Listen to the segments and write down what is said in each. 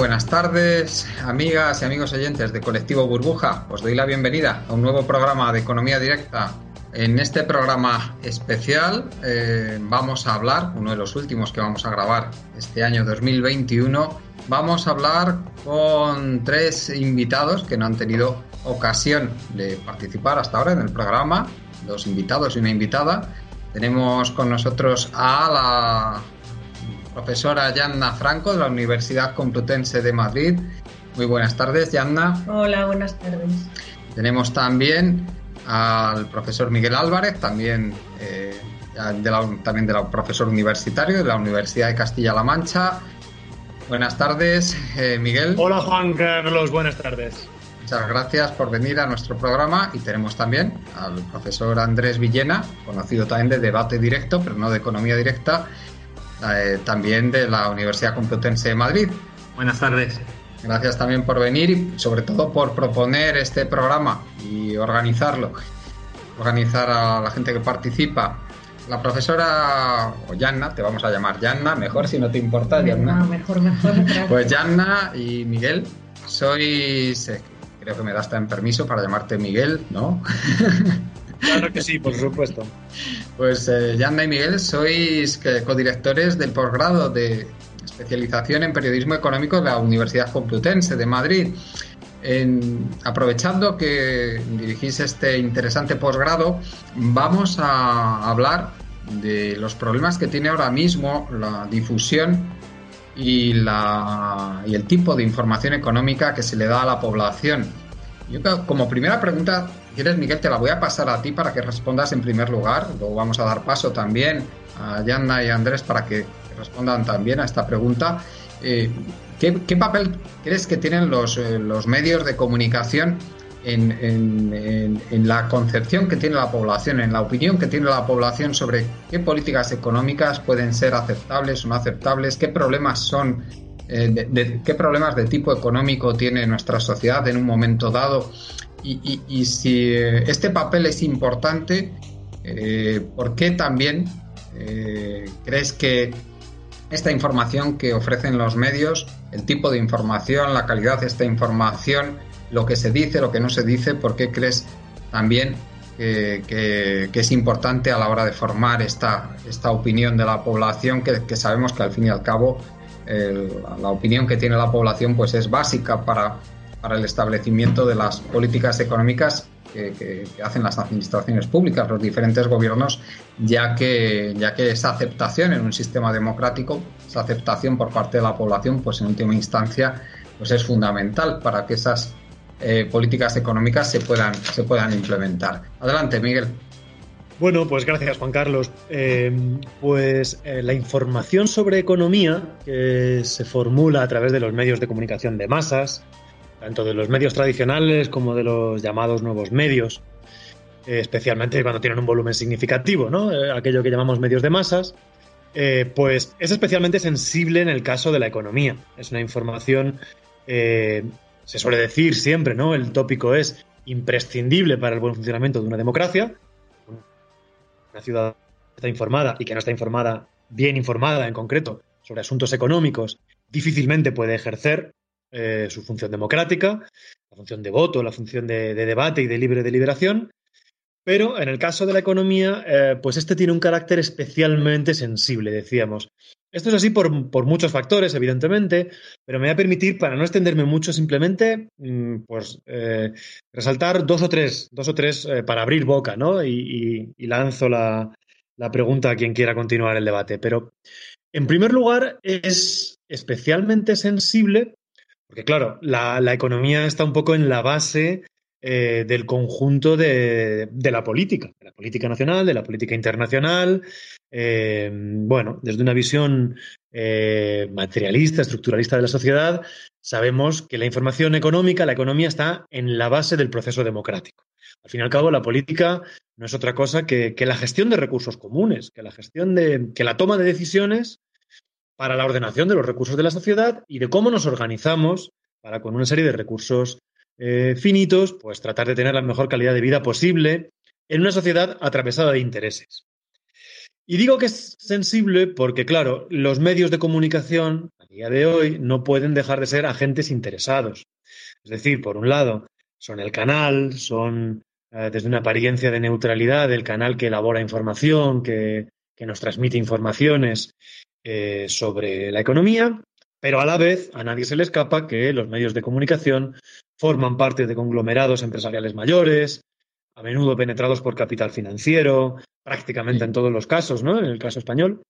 Buenas tardes, amigas y amigos oyentes de Colectivo Burbuja. Os doy la bienvenida a un nuevo programa de Economía Directa. En este programa especial eh, vamos a hablar, uno de los últimos que vamos a grabar este año 2021, vamos a hablar con tres invitados que no han tenido ocasión de participar hasta ahora en el programa, dos invitados y una invitada. Tenemos con nosotros a la profesora Yanna Franco de la Universidad Complutense de Madrid. Muy buenas tardes, Yanna. Hola, buenas tardes. Tenemos también al profesor Miguel Álvarez, también, eh, de la, también de la profesor universitario de la Universidad de Castilla-La Mancha. Buenas tardes, eh, Miguel. Hola Juan Carlos, buenas tardes. Muchas gracias por venir a nuestro programa y tenemos también al profesor Andrés Villena, conocido también de debate directo, pero no de economía directa, eh, también de la Universidad Complutense de Madrid. Buenas tardes. Gracias también por venir y sobre todo por proponer este programa y organizarlo. Organizar a la gente que participa. La profesora, o Yanna, te vamos a llamar Yanna, mejor si no te importa, Yanna. No, mejor, mejor. gracias. Pues Yanna y Miguel, sois, eh, creo que me das también permiso para llamarte Miguel, ¿no? Claro que sí, por supuesto. Pues eh, Yanna y Miguel sois que- codirectores del posgrado de especialización en periodismo económico de la Universidad Complutense de Madrid. Aprovechando que dirigís este interesante posgrado, vamos a hablar de los problemas que tiene ahora mismo la difusión y, la, y el tipo de información económica que se le da a la población. Yo como primera pregunta, quieres Miguel, te la voy a pasar a ti para que respondas en primer lugar. Luego vamos a dar paso también a Yanna y a Andrés para que respondan también a esta pregunta. Eh, ¿qué, papel crees que tienen los, eh, medios de comunicación en- en la concepción que tiene la población, en la opinión que tiene la población sobre qué políticas económicas pueden ser aceptables o no aceptables, qué problemas son, eh, qué problemas de tipo económico tiene nuestra sociedad en un momento dado. Y, si eh, este papel es importante, eh, ¿por qué también crees que esta información que ofrecen los medios, el tipo de información, la calidad de esta información, lo que se dice, lo que no se dice, ¿por qué crees también que, es importante a la hora de formar esta, esta opinión de la población, que sabemos que al fin y al cabo el- la opinión que tiene la población pues es básica para, para el establecimiento de las políticas económicas que, hacen las administraciones públicas, los diferentes gobiernos, ya que, ya que esa aceptación en un sistema democrático, esa aceptación por parte de la población, pues en última instancia, pues es fundamental para que esas eh, políticas económicas se puedan, se puedan implementar. Adelante, Miguel. Bueno, pues gracias Juan Carlos. Eh, pues eh, la información sobre economía que se formula a través de los medios de comunicación de masas, tanto de los medios tradicionales como de los llamados nuevos medios, eh, especialmente cuando tienen un volumen significativo, ¿no? Aquello que llamamos medios de masas, pues es especialmente sensible en el caso de la economía. Es una información, se suele decir siempre, ¿no? El tópico es imprescindible para el buen funcionamiento de una democracia. Una ciudad está informada y que no está informada, bien informada en concreto, sobre asuntos económicos, difícilmente puede ejercer eh, su función democrática, la función de voto, la función de, de debate y de libre deliberación. Pero en el caso de la economía, eh, pues este tiene un carácter especialmente sensible, decíamos. Esto es así por, por, muchos factores, evidentemente, pero me voy a permitir, para no extenderme mucho, simplemente mm, pues, eh, resaltar dos o tres, dos o tres eh, para abrir boca, ¿no? Y, y, lanzo la, la, pregunta a quien quiera continuar el debate. Pero, en primer lugar, es especialmente sensible, porque claro, la, la economía está un poco en la base eh, del conjunto de, la política, de la política nacional, de la política internacional. Eh, bueno, desde una visión eh, materialista, estructuralista de la sociedad, sabemos que la información económica, la economía está en la base del proceso democrático. Al fin y al cabo, la política no es otra cosa que, que la gestión de recursos comunes, que la gestión de, que la toma de decisiones para la ordenación de los recursos de la sociedad y de cómo nos organizamos para con una serie de recursos eh, finitos, pues tratar de tener la mejor calidad de vida posible en una sociedad atravesada de intereses. Y digo que es sensible porque, claro, los medios de comunicación a día de hoy no pueden dejar de ser agentes interesados. Es decir, por un lado, son el canal, son eh, desde una apariencia de neutralidad el canal que elabora información, que, que nos transmite informaciones eh, sobre la economía, pero a la vez a nadie se le escapa que los medios de comunicación forman parte de conglomerados empresariales mayores, a menudo penetrados por capital financiero, prácticamente sí. en todos los casos, ¿no? En el caso español,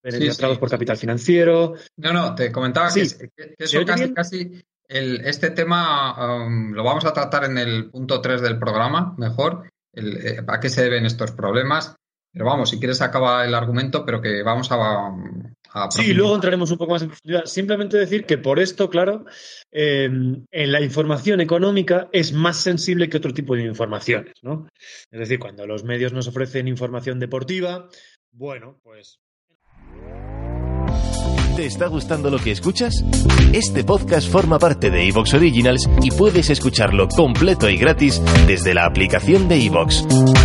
penetrados sí, sí. por capital financiero. No, no, te comentaba que, que, eso casi, casi el, este tema um, lo vamos a tratar en el punto 3 del programa, mejor, el, eh, a qué se deben estos problemas. Pero vamos, si quieres acaba el argumento, pero que vamos a, a sí, luego entraremos un poco más en profundidad. Simplemente decir que por esto, claro, eh, en la información económica es más sensible que otro tipo de informaciones, ¿no? Es decir, cuando los medios nos ofrecen información deportiva, bueno, pues ¿Te está gustando lo que escuchas? Este podcast forma parte de Evox Originals y puedes escucharlo completo y gratis desde la aplicación de Evox.